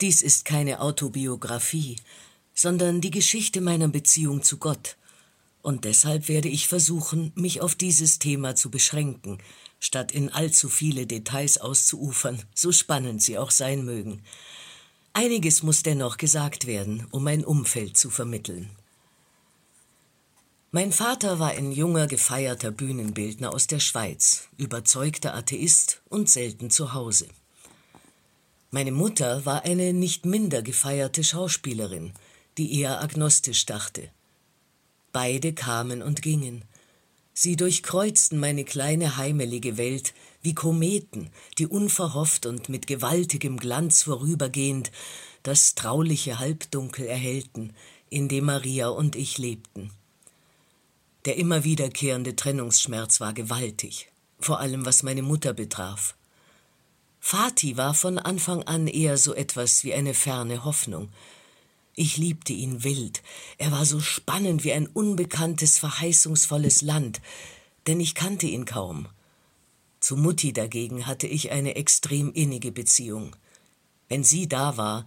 Dies ist keine Autobiografie, sondern die Geschichte meiner Beziehung zu Gott. Und deshalb werde ich versuchen, mich auf dieses Thema zu beschränken, statt in allzu viele Details auszuufern, so spannend sie auch sein mögen. Einiges muss dennoch gesagt werden, um mein Umfeld zu vermitteln. Mein Vater war ein junger, gefeierter Bühnenbildner aus der Schweiz, überzeugter Atheist und selten zu Hause. Meine Mutter war eine nicht minder gefeierte Schauspielerin, die eher agnostisch dachte. Beide kamen und gingen. Sie durchkreuzten meine kleine heimelige Welt wie Kometen, die unverhofft und mit gewaltigem Glanz vorübergehend das trauliche Halbdunkel erhellten, in dem Maria und ich lebten. Der immer wiederkehrende Trennungsschmerz war gewaltig, vor allem was meine Mutter betraf. Fatih war von Anfang an eher so etwas wie eine ferne Hoffnung. Ich liebte ihn wild, er war so spannend wie ein unbekanntes, verheißungsvolles Land, denn ich kannte ihn kaum. Zu Mutti dagegen hatte ich eine extrem innige Beziehung. Wenn sie da war,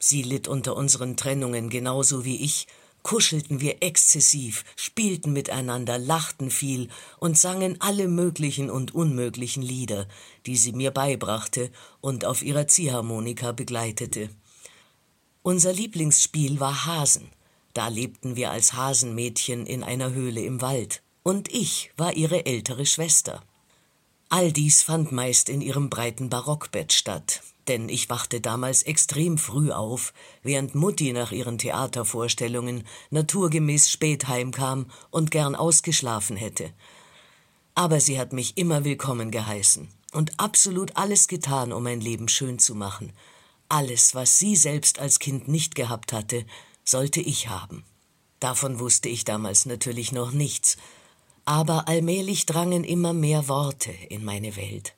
sie litt unter unseren Trennungen genauso wie ich, kuschelten wir exzessiv, spielten miteinander, lachten viel und sangen alle möglichen und unmöglichen Lieder, die sie mir beibrachte und auf ihrer Ziehharmonika begleitete. Unser Lieblingsspiel war Hasen. Da lebten wir als Hasenmädchen in einer Höhle im Wald, und ich war ihre ältere Schwester. All dies fand meist in ihrem breiten Barockbett statt, denn ich wachte damals extrem früh auf, während Mutti nach ihren Theatervorstellungen naturgemäß spät heimkam und gern ausgeschlafen hätte. Aber sie hat mich immer willkommen geheißen und absolut alles getan, um mein Leben schön zu machen. Alles, was sie selbst als Kind nicht gehabt hatte, sollte ich haben. Davon wusste ich damals natürlich noch nichts, aber allmählich drangen immer mehr Worte in meine Welt.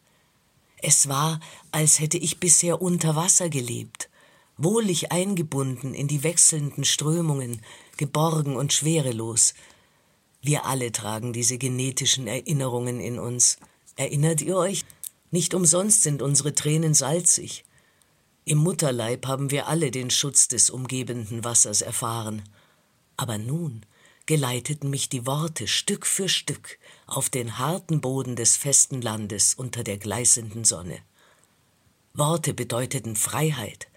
Es war, als hätte ich bisher unter Wasser gelebt, wohlig eingebunden in die wechselnden Strömungen, geborgen und schwerelos. Wir alle tragen diese genetischen Erinnerungen in uns. Erinnert ihr euch? Nicht umsonst sind unsere Tränen salzig. Im Mutterleib haben wir alle den Schutz des umgebenden Wassers erfahren. Aber nun geleiteten mich die Worte Stück für Stück auf den harten Boden des festen Landes unter der gleißenden Sonne. Worte bedeuteten Freiheit.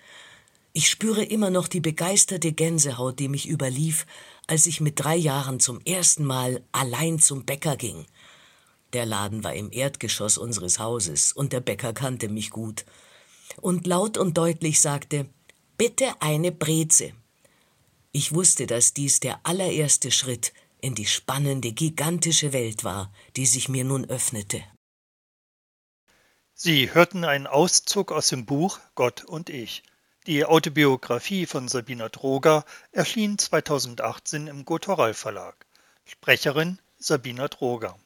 Ich spüre immer noch die begeisterte Gänsehaut, die mich überlief, als ich mit drei Jahren zum ersten Mal allein zum Bäcker ging. Der Laden war im Erdgeschoss unseres Hauses, und der Bäcker kannte mich gut. Und laut und deutlich sagte Bitte eine Breze. Ich wusste, dass dies der allererste Schritt in die spannende, gigantische Welt war, die sich mir nun öffnete. Sie hörten einen Auszug aus dem Buch Gott und ich. Die Autobiografie von Sabina Droger erschien 2018 im Gotoral Verlag. Sprecherin Sabina Droger.